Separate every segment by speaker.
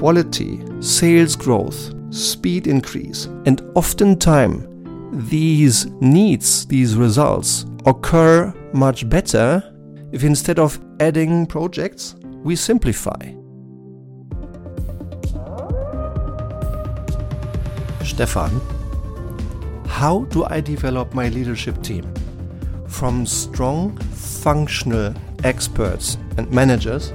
Speaker 1: quality, sales growth, speed increase, and oftentimes these needs, these results occur much better if instead of adding projects, we simplify. Stefan, how do I develop my leadership team? From strong functional experts and managers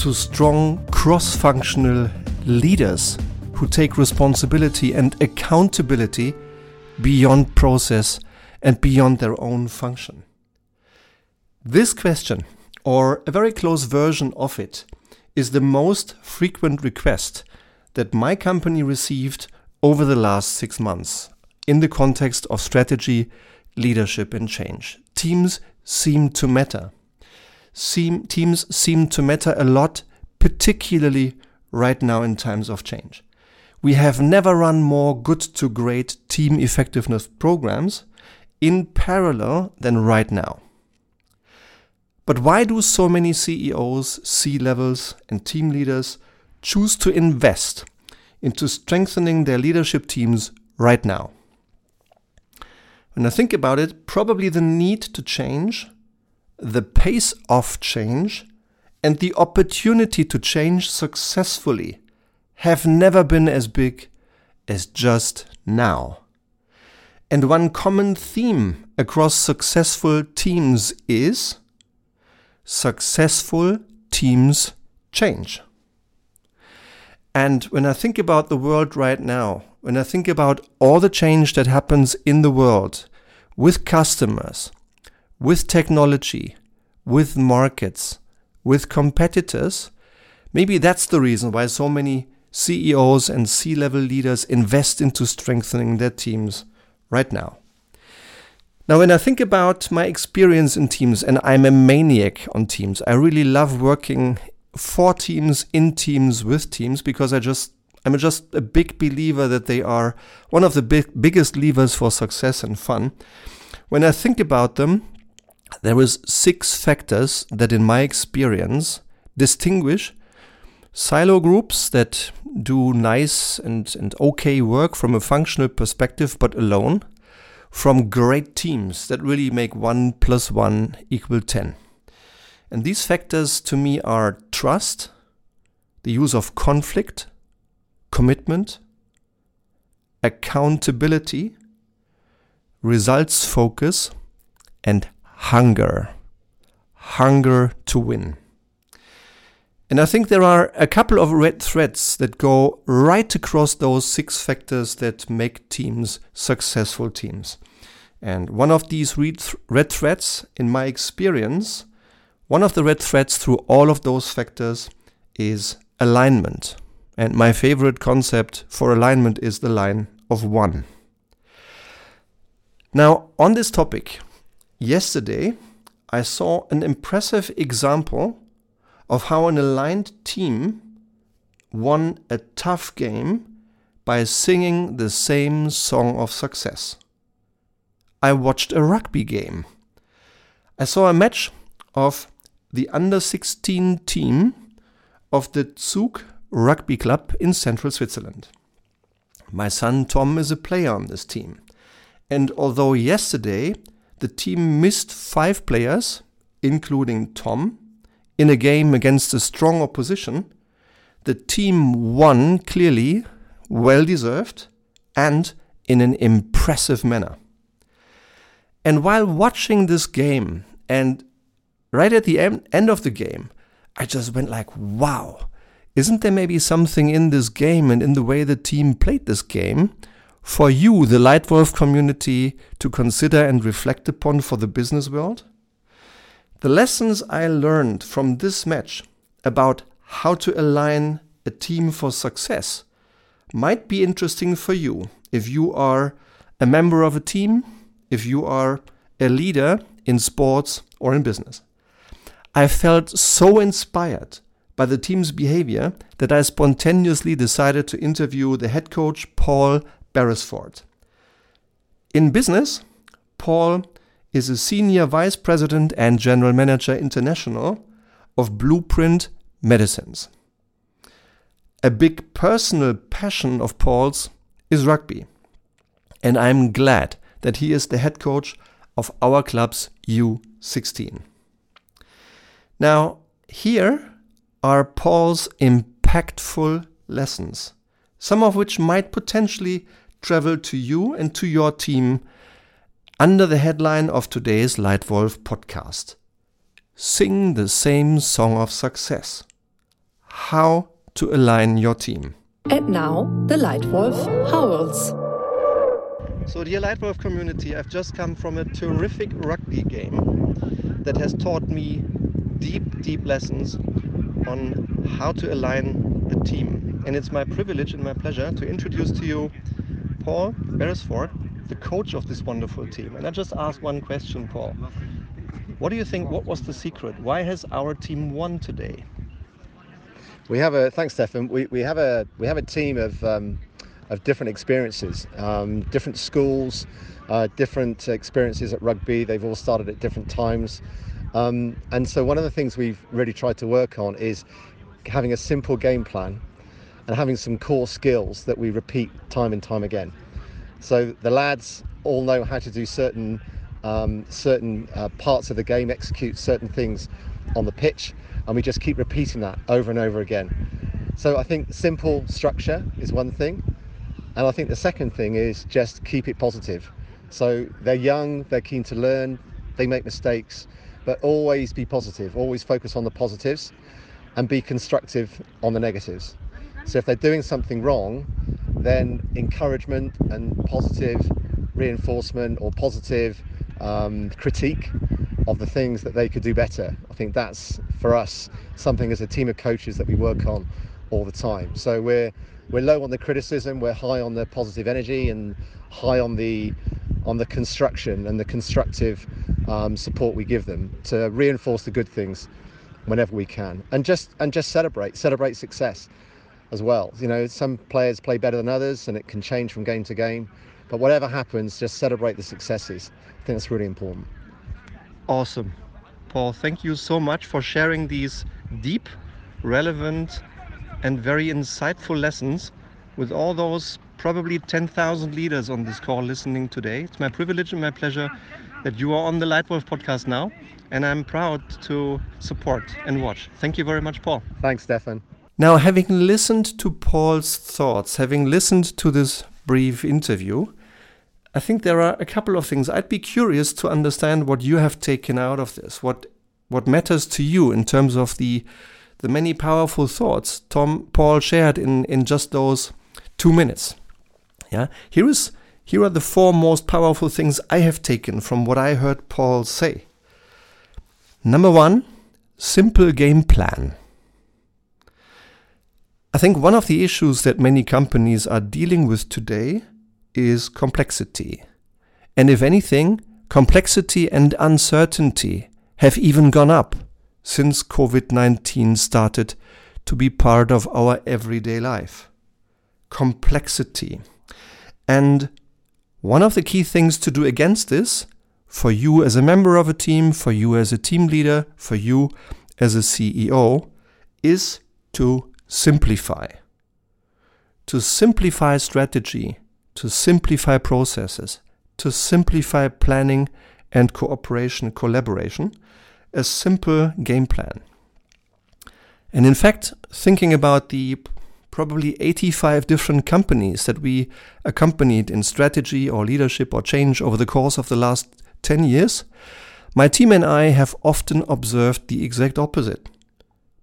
Speaker 1: to strong cross functional leaders who take responsibility and accountability beyond process and beyond their own function. This question, or a very close version of it, is the most frequent request that my company received over the last six months in the context of strategy, leadership, and change. Teams seem to matter. Seem, teams seem to matter a lot, particularly right now in times of change. We have never run more good to great team effectiveness programs in parallel than right now. But why do so many CEOs, C levels, and team leaders choose to invest into strengthening their leadership teams right now? When I think about it, probably the need to change, the pace of change, and the opportunity to change successfully have never been as big as just now. And one common theme across successful teams is successful teams change. And when I think about the world right now, when I think about all the change that happens in the world with customers, with technology, with markets, with competitors, maybe that's the reason why so many CEOs and C level leaders invest into strengthening their teams right now. Now, when I think about my experience in teams, and I'm a maniac on teams, I really love working for teams, in teams, with teams, because I just I'm just a big believer that they are one of the big, biggest levers for success and fun. When I think about them, there is six factors that, in my experience, distinguish silo groups that do nice and, and okay work from a functional perspective, but alone, from great teams that really make 1 plus 1 equal 10. And these factors to me are trust, the use of conflict, commitment, accountability, results focus, and hunger. Hunger to win. And I think there are a couple of red threads that go right across those six factors that make teams successful teams. And one of these red threads, in my experience, one of the red threads through all of those factors is alignment. And my favorite concept for alignment is the line of one. Now, on this topic, yesterday I saw an impressive example of how an aligned team won a tough game by singing the same song of success. I watched a rugby game. I saw a match of the under 16 team of the Zug Rugby Club in central Switzerland. My son Tom is a player on this team. And although yesterday the team missed five players, including Tom, in a game against a strong opposition, the team won clearly, well deserved, and in an impressive manner. And while watching this game, and right at the end of the game, I just went like, wow, isn't there maybe something in this game and in the way the team played this game for you, the Leitwolf community, to consider and reflect upon for the business world? The lessons I learned from this match about how to align a team for success might be interesting for you if you are a member of a team, if you are a leader in sports or in business. I felt so inspired by the team's behavior that I spontaneously decided to interview the head coach, Paul Beresford. In business, Paul is a senior vice president and general manager international of Blueprint Medicines. a big personal passion of Paul's is rugby. And I'm glad that he is the head coach of our club's U16. Now, here are Paul's impactful lessons, some of which might potentially travel to you and to your team under the headline of today's Leitwolf podcast Sing the Same Song of Success. How to align your team.
Speaker 2: And now, the Leitwolf howls.
Speaker 1: So, dear Leitwolf community, I've just come from a terrific rugby game that has taught me deep, deep lessons on how to align a team. And it's my privilege and my pleasure to introduce to you Paul Beresford, the coach of this wonderful team. And I just ask one question, Paul. What do you think? What was the secret? Why has our team won today?
Speaker 3: We have a thanks, Stefan. We, we have a we have a team of um, of different experiences, um, different schools, uh, different experiences at rugby. They've all started at different times, um, and so one of the things we've really tried to work on is having a simple game plan and having some core skills that we repeat time and time again. So the lads all know how to do certain um, certain uh, parts of the game, execute certain things on the pitch, and we just keep repeating that over and over again. So I think simple structure is one thing, and I think the second thing is just keep it positive. So they're young, they're keen to learn, they make mistakes, but always be positive, always focus on the positives and be constructive on the negatives. So if they're doing something wrong, then encouragement and positive reinforcement or positive um, critique of the things that they could do better. I think that's for us something as a team of coaches that we work on all the time. So we're we're low on the criticism, we're high on the positive energy, and high on the on the construction and the constructive um, support we give them to reinforce the good things whenever we can, and just and just celebrate celebrate success as well. You know, some players play better than others, and it can change from game to game. But whatever happens, just celebrate the successes. I think that's really important.
Speaker 1: Awesome. Paul, thank you so much for sharing these deep, relevant, and very insightful lessons with all those probably 10,000 leaders on this call listening today. It's my privilege and my pleasure that you are on the Leitwolf podcast now, and I'm proud to support and watch. Thank you very much, Paul.
Speaker 3: Thanks, Stefan.
Speaker 1: Now, having listened to Paul's thoughts, having listened to this brief interview, I think there are a couple of things. I'd be curious to understand what you have taken out of this. What what matters to you in terms of the the many powerful thoughts Tom Paul shared in in just those two minutes. Yeah, here is here are the four most powerful things I have taken from what I heard Paul say. Number one, simple game plan. I think one of the issues that many companies are dealing with today is complexity. And if anything, complexity and uncertainty have even gone up since COVID 19 started to be part of our everyday life. Complexity. And one of the key things to do against this, for you as a member of a team, for you as a team leader, for you as a CEO, is to simplify. To simplify strategy, to simplify processes, to simplify planning and cooperation, collaboration, a simple game plan. And in fact, thinking about the probably 85 different companies that we accompanied in strategy or leadership or change over the course of the last 10 years, my team and I have often observed the exact opposite.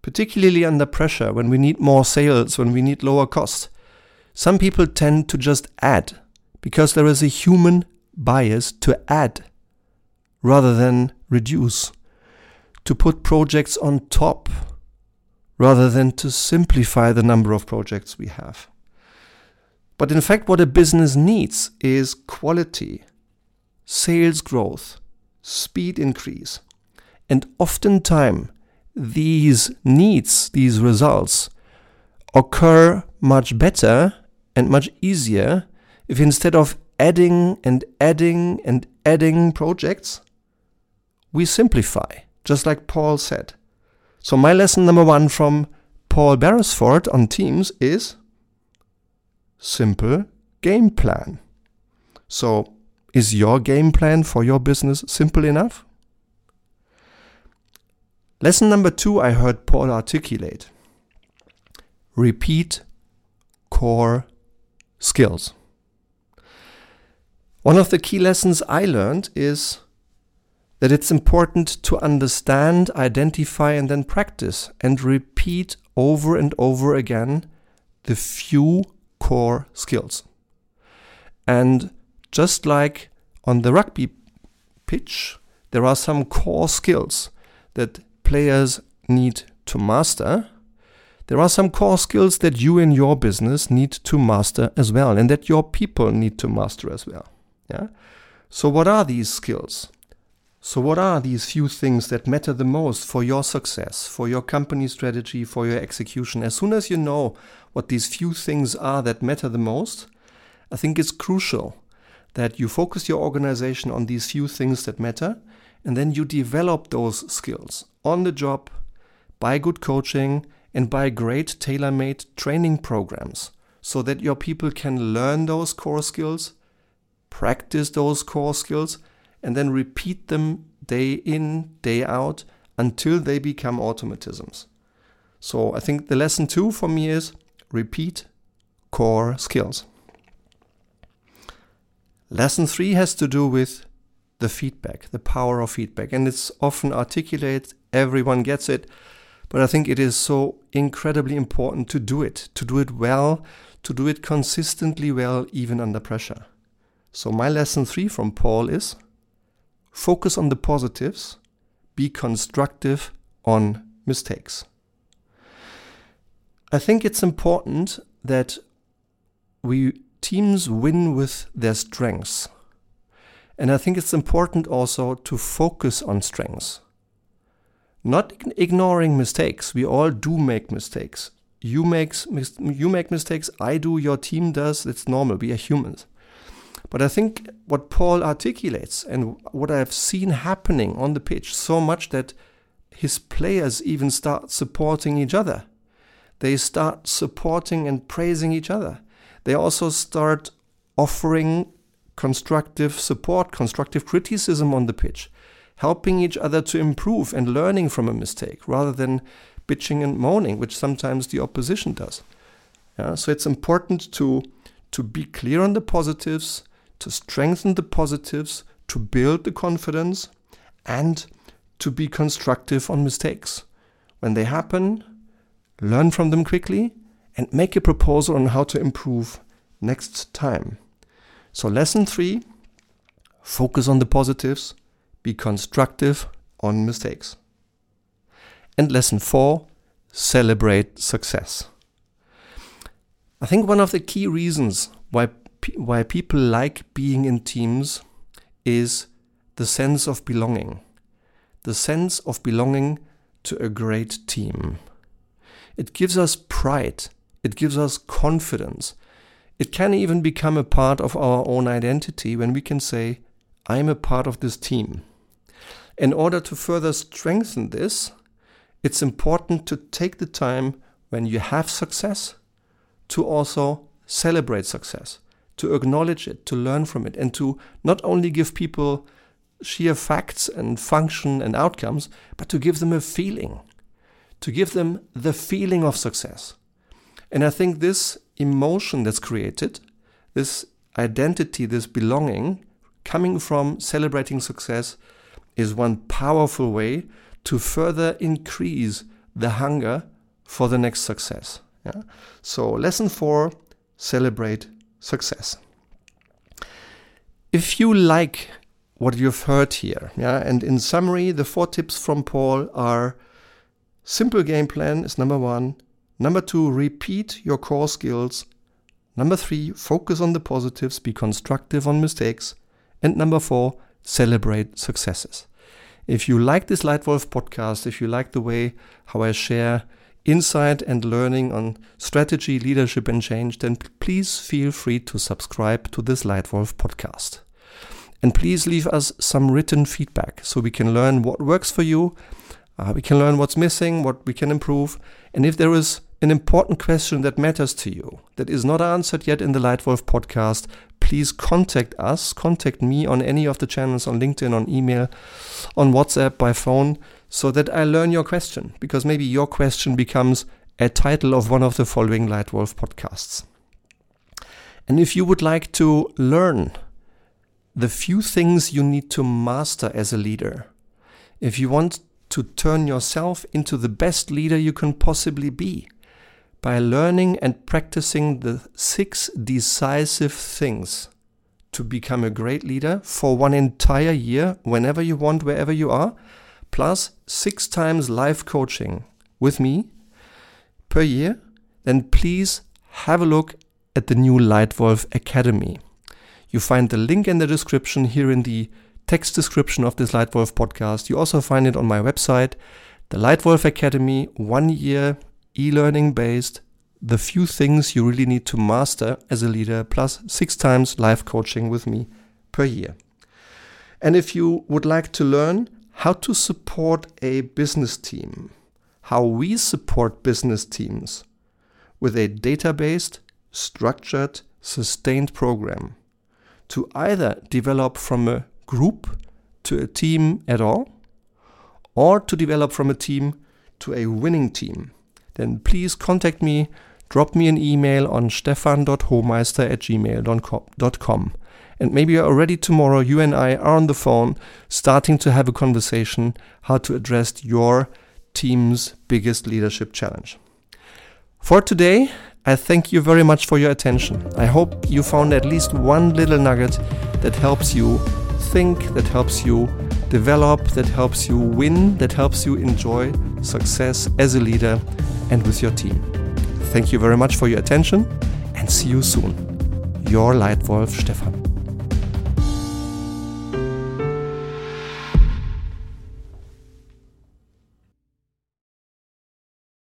Speaker 1: Particularly under pressure, when we need more sales, when we need lower costs, some people tend to just add because there is a human bias to add rather than reduce, to put projects on top rather than to simplify the number of projects we have. But in fact, what a business needs is quality, sales growth, speed increase. And oftentimes, these needs, these results, occur much better and much easier if instead of adding and adding and adding projects, we simplify, just like Paul said. So, my lesson number one from Paul Beresford on Teams is simple game plan. So, is your game plan for your business simple enough? Lesson number two, I heard Paul articulate repeat core skills. One of the key lessons I learned is that it's important to understand, identify, and then practice and repeat over and over again the few core skills. And just like on the rugby pitch, there are some core skills that players need to master. There are some core skills that you in your business need to master as well, and that your people need to master as well. Yeah. So, what are these skills? So, what are these few things that matter the most for your success, for your company strategy, for your execution? As soon as you know what these few things are that matter the most, I think it's crucial that you focus your organization on these few things that matter and then you develop those skills on the job by good coaching and by great tailor made training programs so that your people can learn those core skills, practice those core skills and then repeat them day in, day out until they become automatisms. So I think the lesson two for me is repeat core skills. Lesson three has to do with the feedback, the power of feedback. And it's often articulated, everyone gets it. But I think it is so incredibly important to do it, to do it well, to do it consistently well, even under pressure. So, my lesson three from Paul is Focus on the positives. Be constructive on mistakes. I think it's important that we teams win with their strengths. And I think it's important also to focus on strengths. Not ignoring mistakes. We all do make mistakes. You make, you make mistakes, I do, your team does. It's normal. We are humans. But I think what Paul articulates and what I've seen happening on the pitch so much that his players even start supporting each other. They start supporting and praising each other. They also start offering constructive support, constructive criticism on the pitch, helping each other to improve and learning from a mistake rather than bitching and moaning, which sometimes the opposition does. Yeah, so it's important to to be clear on the positives, to strengthen the positives, to build the confidence, and to be constructive on mistakes. When they happen, learn from them quickly and make a proposal on how to improve next time. So, lesson three focus on the positives, be constructive on mistakes. And lesson four celebrate success. I think one of the key reasons why why people like being in teams is the sense of belonging. The sense of belonging to a great team. It gives us pride. It gives us confidence. It can even become a part of our own identity when we can say, I'm a part of this team. In order to further strengthen this, it's important to take the time when you have success to also celebrate success to acknowledge it, to learn from it, and to not only give people sheer facts and function and outcomes, but to give them a feeling, to give them the feeling of success. And I think this emotion that's created, this identity, this belonging, coming from celebrating success, is one powerful way to further increase the hunger for the next success. Yeah? So, lesson four celebrate success. If you like what you've heard here, yeah, and in summary, the four tips from Paul are simple game plan is number one. Number two, repeat your core skills. Number three, focus on the positives, be constructive on mistakes. And number four, celebrate successes. If you like this Leitwolf podcast, if you like the way how I share insight and learning on strategy, leadership, and change, then please feel free to subscribe to this Leitwolf podcast. And please leave us some written feedback so we can learn what works for you, uh, we can learn what's missing, what we can improve, and if there is an important question that matters to you, that is not answered yet in the Leitwolf podcast, please contact us, contact me on any of the channels on LinkedIn, on email, on WhatsApp, by phone, so that I learn your question, because maybe your question becomes a title of one of the following Leitwolf podcasts. And if you would like to learn the few things you need to master as a leader, if you want to turn yourself into the best leader you can possibly be, by learning and practicing the six decisive things to become a great leader for one entire year, whenever you want, wherever you are, plus six times live coaching with me per year, then please have a look at the new Leitwolf Academy. You find the link in the description here in the text description of this Leitwolf podcast. You also find it on my website, the Leitwolf Academy, one year e learning based, the few things you really need to master as a leader, plus six times live coaching with me per year. And if you would like to learn how to support a business team, how we support business teams with a data based, structured, sustained program to either develop from a group to a team at all, or to develop from a team to a winning team then please contact me, drop me an email on stefan.homeister at gmail.com. And maybe already tomorrow you and I are on the phone starting to have a conversation how to address your team's biggest leadership challenge. For today, I thank you very much for your attention. I hope you found at least one little nugget that helps you think, that helps you develop, that helps you win, that helps you enjoy success as a leader and with your team. Thank you very much for your attention and see you soon. Your Leitwolf Stefan.